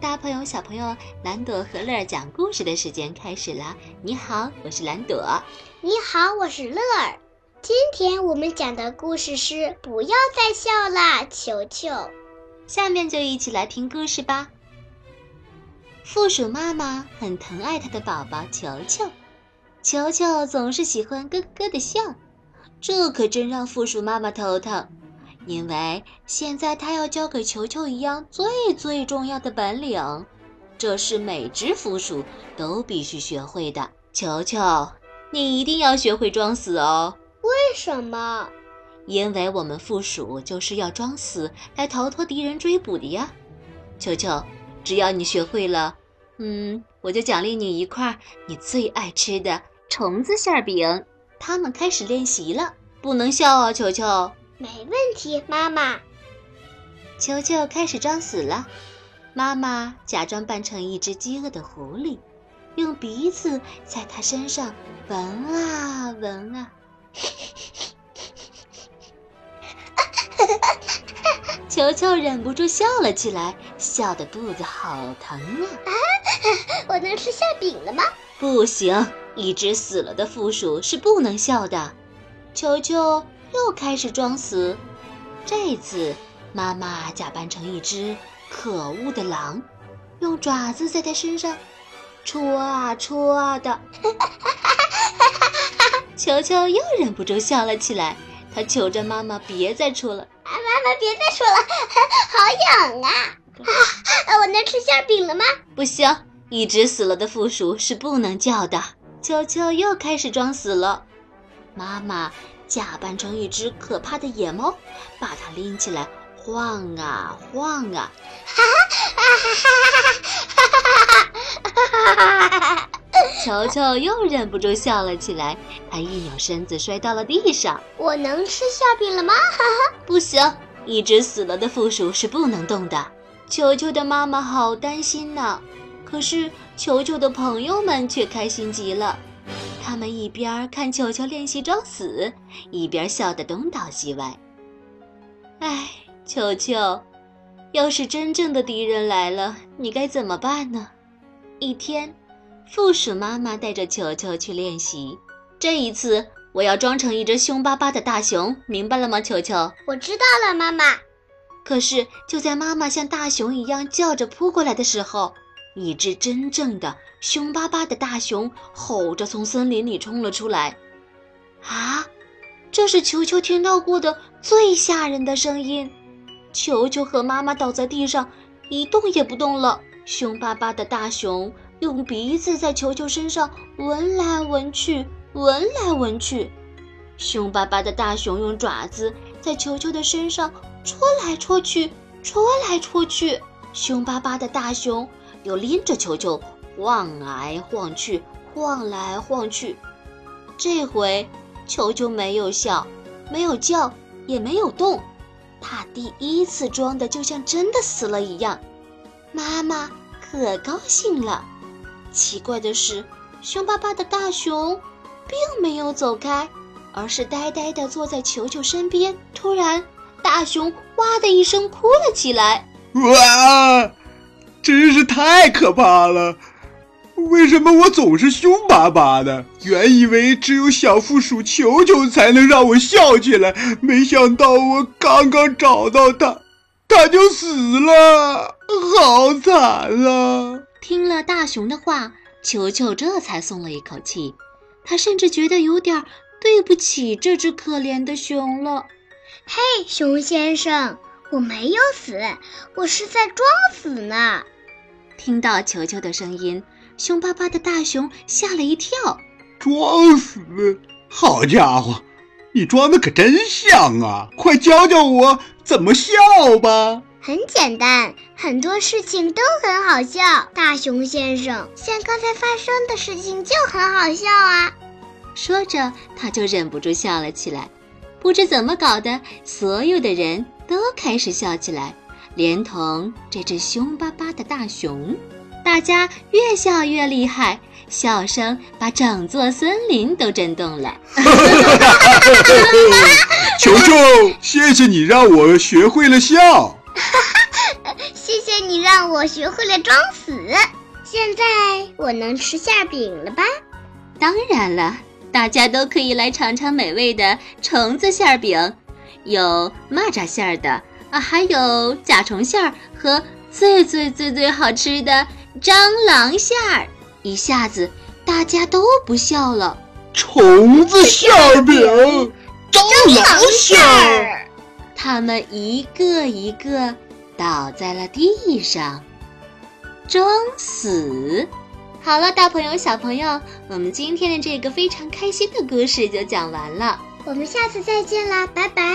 大朋友、小朋友，蓝朵和乐儿讲故事的时间开始了。你好，我是蓝朵。你好，我是乐儿。今天我们讲的故事是《不要再笑啦，球球》。下面就一起来听故事吧。负鼠妈妈很疼爱她的宝宝球球，球球总是喜欢咯咯的笑，这可真让负鼠妈妈头疼。因为现在他要教给球球一样最最重要的本领，这是每只负鼠都必须学会的。球球，你一定要学会装死哦！为什么？因为我们附属就是要装死来逃脱敌人追捕的呀。球球，只要你学会了，嗯，我就奖励你一块你最爱吃的虫子馅饼。他们开始练习了，不能笑哦，球球。没问题，妈妈。球球开始装死了，妈妈假装扮成一只饥饿的狐狸，用鼻子在它身上闻啊闻啊。球球忍不住笑了起来，笑得肚子好疼啊！我能吃馅饼了吗？不行，一只死了的负鼠是不能笑的。球球。又开始装死，这次妈妈假扮成一只可恶的狼，用爪子在它身上戳啊戳啊的。球球又忍不住笑了起来，他求着妈妈别再戳了。啊，妈妈别再戳了，好痒啊！啊，我能吃馅饼了吗？不行，一只死了的负鼠是不能叫的。球球又开始装死了，妈妈。假扮成一只可怕的野猫，把它拎起来晃啊晃啊！哈哈哈哈哈哈哈哈哈哈哈哈！球球又忍不住笑了起来，他一扭身子摔到了地上。我能吃馅饼了吗？哈哈！不行，一只死了的负鼠是不能动的。球球的妈妈好担心呢，可是球球的朋友们却开心极了。他们一边看球球练习装死，一边笑得东倒西歪。哎，球球，要是真正的敌人来了，你该怎么办呢？一天，负鼠妈妈带着球球去练习。这一次，我要装成一只凶巴巴的大熊，明白了吗，球球？我知道了，妈妈。可是，就在妈妈像大熊一样叫着扑过来的时候，一只真正的凶巴巴的大熊吼着从森林里冲了出来。啊，这是球球听到过的最吓人的声音。球球和妈妈倒在地上，一动也不动了。凶巴巴的大熊用鼻子在球球身上闻来闻去，闻来闻去。凶巴巴的大熊用爪子在球球的身上戳来戳去，戳来戳去。凶巴巴的大熊。又拎着球球晃来晃去，晃来晃去。这回球球没有笑，没有叫，也没有动。他第一次装的就像真的死了一样。妈妈可高兴了。奇怪的是，凶巴巴的大熊并没有走开，而是呆呆地坐在球球身边。突然，大熊哇的一声哭了起来。哇！真是太可怕了！为什么我总是凶巴巴的？原以为只有小负鼠球球才能让我笑起来，没想到我刚刚找到它，它就死了，好惨啊！听了大熊的话，球球这才松了一口气，他甚至觉得有点对不起这只可怜的熊了。嘿，熊先生。我没有死，我是在装死呢。听到球球的声音，凶巴巴的大熊吓了一跳。装死？好家伙，你装的可真像啊！快教教我怎么笑吧。很简单，很多事情都很好笑。大熊先生，像刚才发生的事情就很好笑啊。说着，他就忍不住笑了起来。不知怎么搞的，所有的人。都开始笑起来，连同这只凶巴巴的大熊，大家越笑越厉害，笑声把整座森林都震动了。球球，谢谢你让我学会了笑。谢谢你你让我学会了装死。现在我能吃馅饼了吧？当然了，大家都可以来尝尝美味的虫子馅饼，有蚂蚱馅儿的啊，还有甲虫馅儿和最最最最好吃的蟑螂馅儿。一下子大家都不笑了。虫子馅饼、蟑螂馅儿，他们一个一个倒在了地上。装死。好了，大朋友、小朋友，我们今天的这个非常开心的故事就讲完了。我们下次再见啦，拜拜。